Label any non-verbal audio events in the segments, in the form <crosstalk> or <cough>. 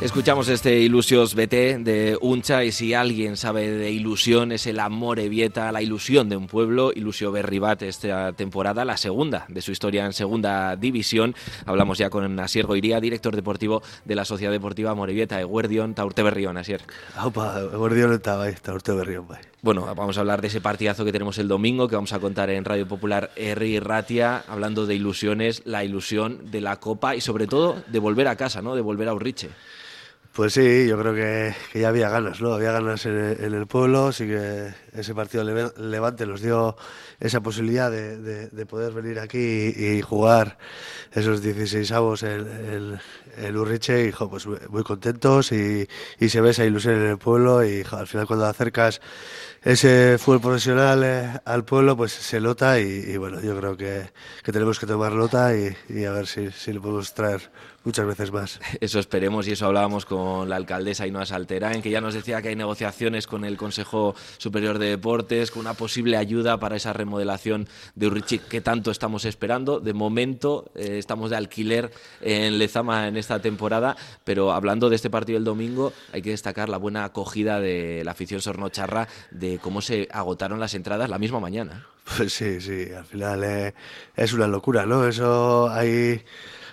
Escuchamos este Ilusios BT de Uncha y si alguien sabe de ilusión es el amor Evieta, la ilusión de un pueblo, Ilusio Berribat esta temporada, la segunda de su historia en segunda división. Hablamos ya con Asier Goiría, director deportivo de la Sociedad Deportiva Morevieta, Eguerdion, Taurte Berrión, Asier. Aupa, Eguerdion está bai, Taurte Berrión bai. Bueno, vamos a hablar de ese partidazo que tenemos el domingo, que vamos a contar en Radio Popular R Ratia, hablando de ilusiones, la ilusión de la Copa y sobre todo de volver a casa, ¿no? De volver a Urriche. Pues sí, yo creo que, que, ya había ganas, ¿no? Había ganas en, en, el pueblo, sí que ese partido Levante nos dio esa posibilidad de, de, de poder venir aquí y, jugar esos 16 avos en, en Urriche y jo, pues muy contentos y, y, se ve esa ilusión en el pueblo y jo, al final cuando acercas ese fútbol profesional eh, al pueblo pues se nota y, y bueno, yo creo que, que, tenemos que tomar nota y, y a ver si, si lo podemos traer muchas veces más. <laughs> Eso esperemos y eso hablábamos con la alcaldesa Ainhoa Saltera, en que ya nos decía que hay negociaciones con el Consejo Superior de Deportes, con una posible ayuda para esa remodelación de Urrichi que tanto estamos esperando. De momento eh, estamos de alquiler en Lezama en esta temporada, pero hablando de este partido del domingo, hay que destacar la buena acogida de la afición sornocharra, de cómo se agotaron las entradas la misma mañana. Pues sí, sí, al final eh, es una locura, ¿no? Eso hay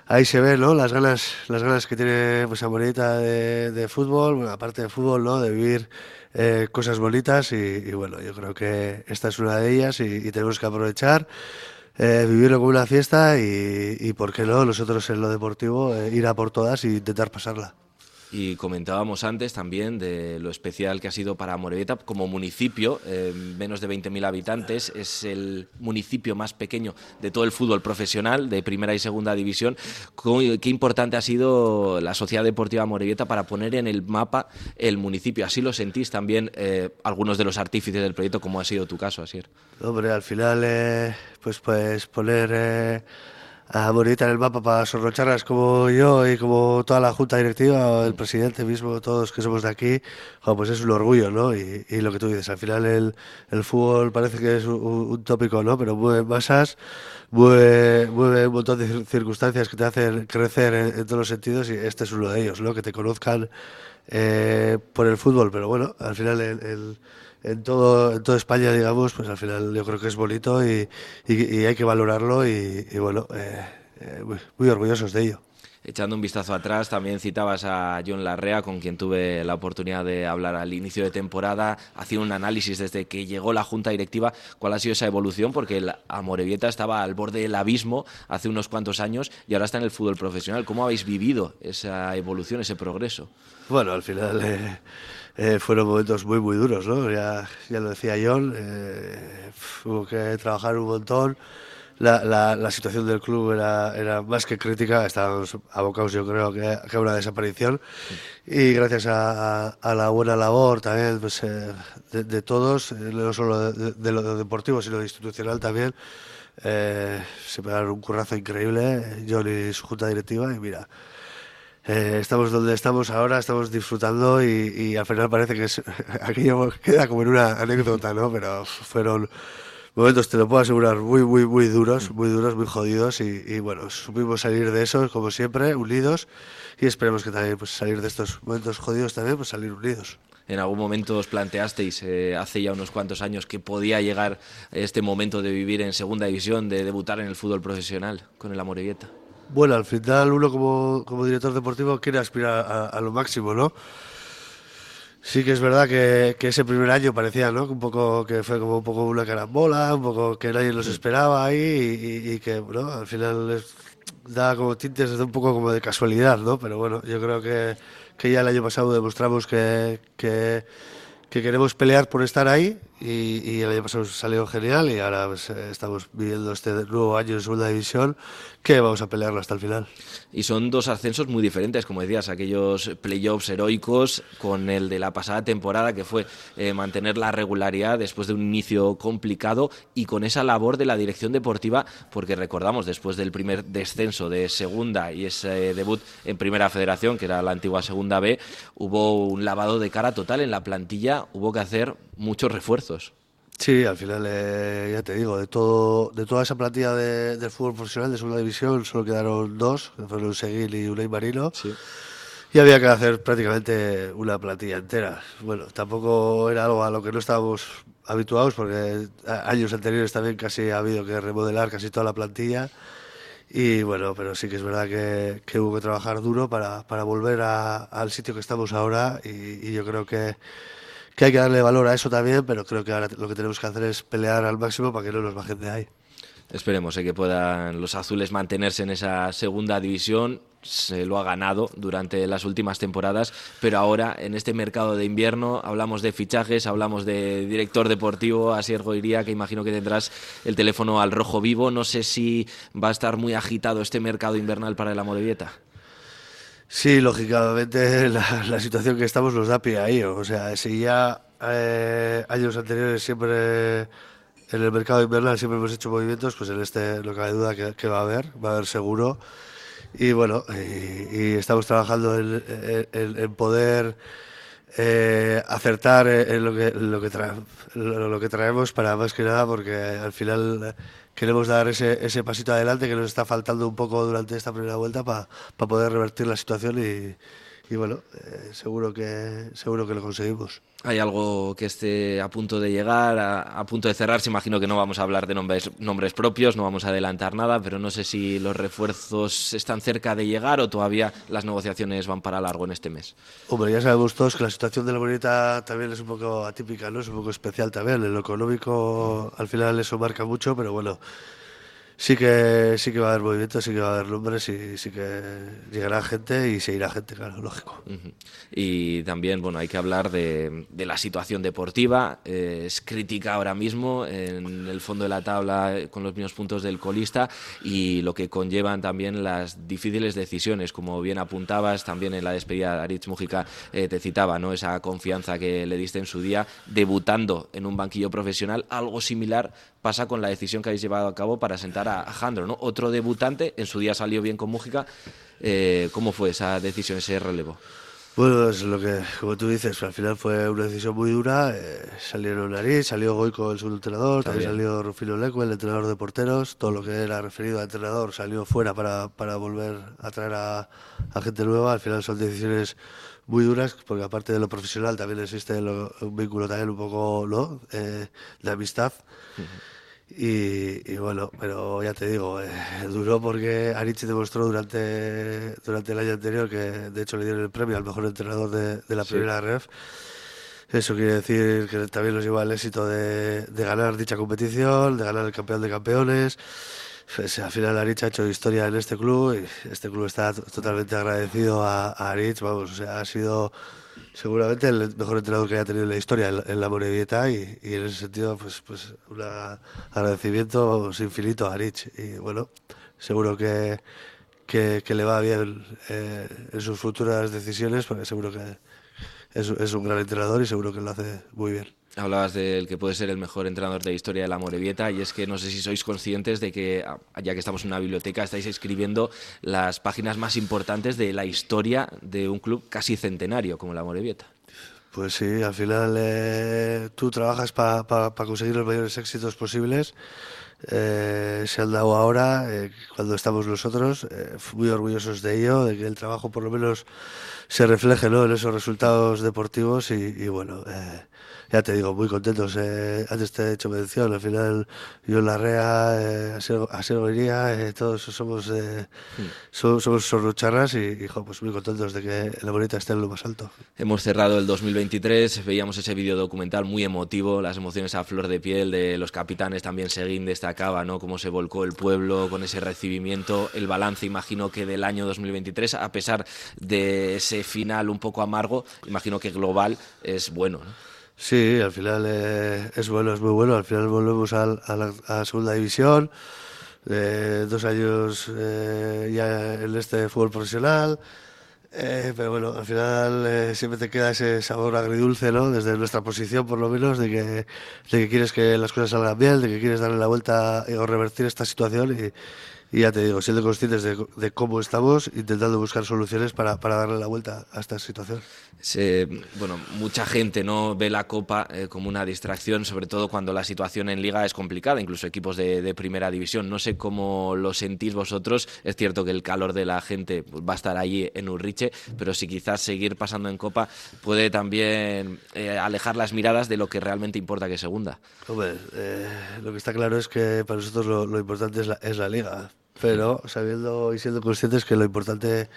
ahí se ve ¿no? las ganas las ganas que tiene pues Amorita de, de fútbol bueno, aparte de fútbol no de vivir eh, cosas bonitas y, y, bueno yo creo que esta es una de ellas y, y tenemos que aprovechar eh, vivirlo como una fiesta y, y por qué no nosotros en lo deportivo eh, ir a por todas e intentar pasarla y comentábamos antes también de lo especial que ha sido para Morevieta como municipio, eh, menos de 20.000 habitantes, es el municipio más pequeño de todo el fútbol profesional, de primera y segunda división. Qué importante ha sido la Sociedad Deportiva Morevieta para poner en el mapa el municipio. Así lo sentís también eh, algunos de los artífices del proyecto, como ha sido tu caso, Asier. Hombre, al final, eh, pues, pues poner a Morita en el mapa para sorrocharlas como yo y como toda la junta directiva, el presidente mismo, todos que somos de aquí, pues es un orgullo, ¿no? Y, lo que tú dices, al final el, el fútbol parece que es un, un, tópico, ¿no? Pero mueve masas, mueve, mueve un montón de circunstancias que te hacen crecer en, en todos los sentidos y este es uno de ellos, ¿no? Que te conozcan eh, por el fútbol, pero bueno, al final el, el en todo en toda España digamos pues al final yo creo que es bonito y, y, hay que valorarlo y, y bueno eh, eh, muy, muy orgullosos de ello echando un vistazo atrás, también citabas a John Larrea, con quien tuve la oportunidad de hablar al inicio de temporada, haciendo un análisis desde que llegó la junta directiva, cuál ha sido esa evolución, porque el Amorebieta estaba al borde del abismo hace unos cuantos años y ahora está en el fútbol profesional. ¿Cómo habéis vivido esa evolución, ese progreso? Bueno, al final eh, eh, fueron momentos muy, muy duros, ¿no? Ya, ya lo decía John, eh, hubo que trabajar un montón la, la, la, situación del club era, era más que crítica, estábamos abocados yo creo que, que a una desaparición y gracias a, a, a, la buena labor también pues, eh, de, de, todos, eh, no solo de, de, lo deportivo sino de institucional también, eh, se pegaron un currazo increíble, John y su junta directiva y mira, eh, estamos donde estamos ahora, estamos disfrutando y, y al final parece que es, <laughs> aquello queda como en una anécdota, ¿no? Pero fueron momentos, te lo puedo asegurar, muy, muy, muy duros, muy duros, muy jodidos y, y bueno, supimos salir de eso, como siempre, unidos y esperemos que también pues, salir de estos momentos jodidos también, pues salir unidos. En algún momento os planteasteis, eh, hace ya unos cuantos años, que podía llegar este momento de vivir en segunda división, de debutar en el fútbol profesional con el Amorebieta. Bueno, al final uno como, como director deportivo quiere aspirar a, a lo máximo, ¿no? Sí que es verdad que, que, ese primer año parecía, ¿no? Un poco que fue como un poco una carambola, un poco que nadie los esperaba ahí y, y, y que, bueno, al final les da como tintes de un poco como de casualidad, ¿no? Pero bueno, yo creo que, que ya el año pasado demostramos que, que, que queremos pelear por estar ahí y, y, el año pasado salió genial y ahora pues, estamos viviendo este nuevo año en segunda división que vamos a pelearlo hasta el final. Y son dos ascensos muy diferentes, como decías, aquellos playoffs heroicos con el de la pasada temporada que fue eh, mantener la regularidad después de un inicio complicado y con esa labor de la dirección deportiva, porque recordamos después del primer descenso de segunda y ese debut en primera federación, que era la antigua segunda B, hubo un lavado de cara total en la plantilla, hubo que hacer muchos refuerzos. Sí, al final, eh, ya te digo, de todo de toda esa plantilla de, del fútbol profesional de segunda división solo quedaron dos, que fueron Seguil y un Marino. Sí. y había que hacer prácticamente una plantilla entera. Bueno, tampoco era algo a lo que no estábamos habituados porque años anteriores también casi ha habido que remodelar casi toda la plantilla. Y bueno, pero sí que es verdad que, que hubo que trabajar duro para, para volver al sitio que estamos ahora y, yo creo que, que hay que darle valor a eso también, pero creo que ahora lo que tenemos que hacer es pelear al máximo para que no nos bajen de ahí. Esperemos eh, que puedan los azules mantenerse en esa segunda división. Se lo ha ganado durante las últimas temporadas, pero ahora en este mercado de invierno hablamos de fichajes, hablamos de director deportivo, Asier Goiría, que imagino que tendrás el teléfono al rojo vivo. No sé si va a estar muy agitado este mercado invernal para el Amorebieta. Sí, lógicamente <laughs> la, situación que estamos nos da pie ahí. O sea, si ya eh, años anteriores siempre en el mercado invernal siempre hemos hecho movimientos, pues en este no cabe duda que, va a haber, va a haber seguro. Y bueno, y, estamos trabajando en, poder eh, acertar en lo que, lo, que lo, que traemos para más que nada, porque al final queremos dar ese, ese pasito adelante que nos está faltando un poco durante esta primera vuelta para poder revertir la situación y, bueno, eh, seguro, que, seguro que lo conseguimos. ¿Hay algo que esté a punto de llegar, a, punto de cerrarse? Imagino que no vamos a hablar de nombres, nombres propios, no vamos a adelantar nada, pero no sé si los refuerzos están cerca de llegar o todavía las negociaciones van para largo en este mes. Hombre, ya sabemos todos que la situación de la bonita también es un poco atípica, ¿no? Es un poco especial también. En lo económico al final eso marca mucho, pero bueno, sí que sí que va a haber movimiento, sí que va a haber nombres y sí que llegará gente y se irá gente, claro, lógico. Y también, bueno, hay que hablar de, la situación deportiva. Eh, es crítica ahora mismo en el fondo de la tabla eh, con los mismos puntos del colista y lo que conllevan también las difíciles decisiones, como bien apuntabas también en la despedida de Aritz Mujica eh, te citaba, ¿no? Esa confianza que le diste en su día debutando en un banquillo profesional, algo similar pasa con la decisión que habéis llevado a cabo para sentar a, Jandro, ¿no? Otro debutante, en su día salió bien con Mújica. Eh, ¿Cómo fue esa decisión, ese relevo? Bueno, es lo que, como tú dices, al final fue una decisión muy dura. Eh, salieron Nariz, salió Goico, el subentrenador, también, salió Rufino Leco, el entrenador de porteros. Todo lo que era referido al entrenador salió fuera para, para volver a traer a, gente nueva. Al final son decisiones muy duras, porque aparte de lo profesional también existe un vínculo también un poco ¿no? Eh, de amistad. Y, bueno, pero ya te digo, eh, duró porque Arichi demostró durante, durante el año anterior que de hecho le dieron el premio al mejor entrenador de, la primera ref. Eso quiere decir que también nos lleva al éxito de, ganar dicha competición, de ganar el campeón de campeones. Pues, al final Arich ha hecho historia en este club y este club está totalmente agradecido a, a Arich. Vamos, o sea, ha sido seguramente el mejor entrenador que haya tenido en la historia en, la Morevieta y, y, en ese sentido pues pues un agradecimiento infinito a Rich y bueno seguro que, que, le va bien eh, en sus futuras decisiones porque seguro que es, es un gran entrenador y seguro que lo hace muy bien. Hablabas del que puede ser el mejor entrenador de la historia de la Morevieta y es que no sé si sois conscientes de que, ah, ya que estamos en una biblioteca, estáis escribiendo las páginas más importantes de la historia de un club casi centenario como la Morevieta. Pues sí, al final eh, tú trabajas para conseguir los mayores éxitos posibles. Eh, se han dado ahora, eh, cuando estamos nosotros, muy orgullosos de ello, de que el trabajo por lo menos se refleje ¿no? en esos resultados deportivos y, y bueno, ya te digo, muy contentos. Eh, antes te he hecho mención, al final yo, Larrea, eh, Asegoría, eh, todos somos, eh, hmm. somos, somos sorrucharras y, hijo, pues muy contentos de que la bonita esté en lo más alto. Hemos cerrado el 2023, veíamos ese vídeo documental muy emotivo, las emociones a flor de piel de los capitanes, también Seguín destacaba, ¿no? Cómo se volcó el pueblo con ese recibimiento, el balance, imagino que del año 2023, a pesar de ese final un poco amargo, imagino que global es bueno, ¿no? Sí, al final eh, es bueno, es muy bueno. Al final volvemos a, la, segunda división. Eh, dos años eh, ya en este fútbol profesional. Pero bueno, al final siempre te queda ese sabor agridulce, ¿no? Desde nuestra posición, por lo menos, de que, de que quieres que las cosas salgan bien, de que quieres darle la vuelta o revertir esta situación. Y, y ya te digo, siendo conscientes de, cómo estamos, intentando buscar soluciones para, para, darle la vuelta a esta situación. bueno, mucha gente no ve la Copa eh, como una distracción, sobre todo cuando la situación en Liga es complicada, incluso equipos de, primera división. No sé cómo lo sentís vosotros. Es cierto que el calor de la gente pues, va a estar allí en Urriche, pero si quizás seguir pasando en Copa puede también eh, alejar las miradas de lo que realmente importa que segunda. Hombre, eh, lo que está claro es que para nosotros lo, lo importante es la, es la Liga pero sabiendo y siendo conscientes que lo importante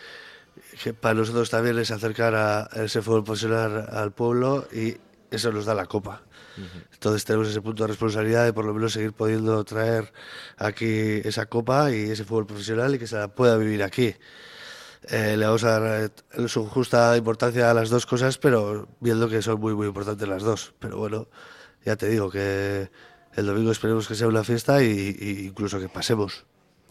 que para nosotros también es acercar a ese fútbol profesional al pueblo y eso nos da la copa. Entonces tenemos ese punto de responsabilidad de por lo menos seguir pudiendo traer aquí esa copa y ese fútbol profesional y que se la pueda vivir aquí. Eh, le vamos a dar eh, su justa importancia a las dos cosas, pero viendo que son muy, muy importantes las dos. Pero bueno, ya te digo que el domingo esperemos que sea una fiesta y incluso que pasemos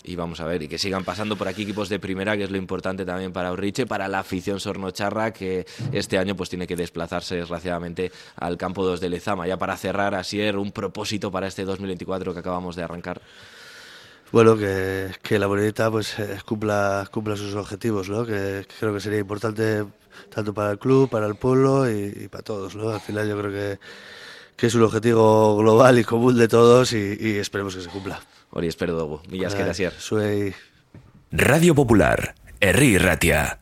y vamos a ver, y que sigan pasando por aquí equipos de primera, que es lo importante también para Urriche, para la afición sornocharra, que este año pues tiene que desplazarse desgraciadamente al campo 2 de Lezama. Ya para cerrar, así es un propósito para este 2024 que acabamos de arrancar. Bueno, que, que la monedita pues eh, cumpla, cumpla sus objetivos, ¿no? Que, creo que sería importante tanto para el club, para el pueblo y, para todos, ¿no? Al final yo creo que, que es un objetivo global y común de todos y esperemos que se cumpla. Hori espero dugu. Mila esker Zuei. Radio Popular, Herri Ratia.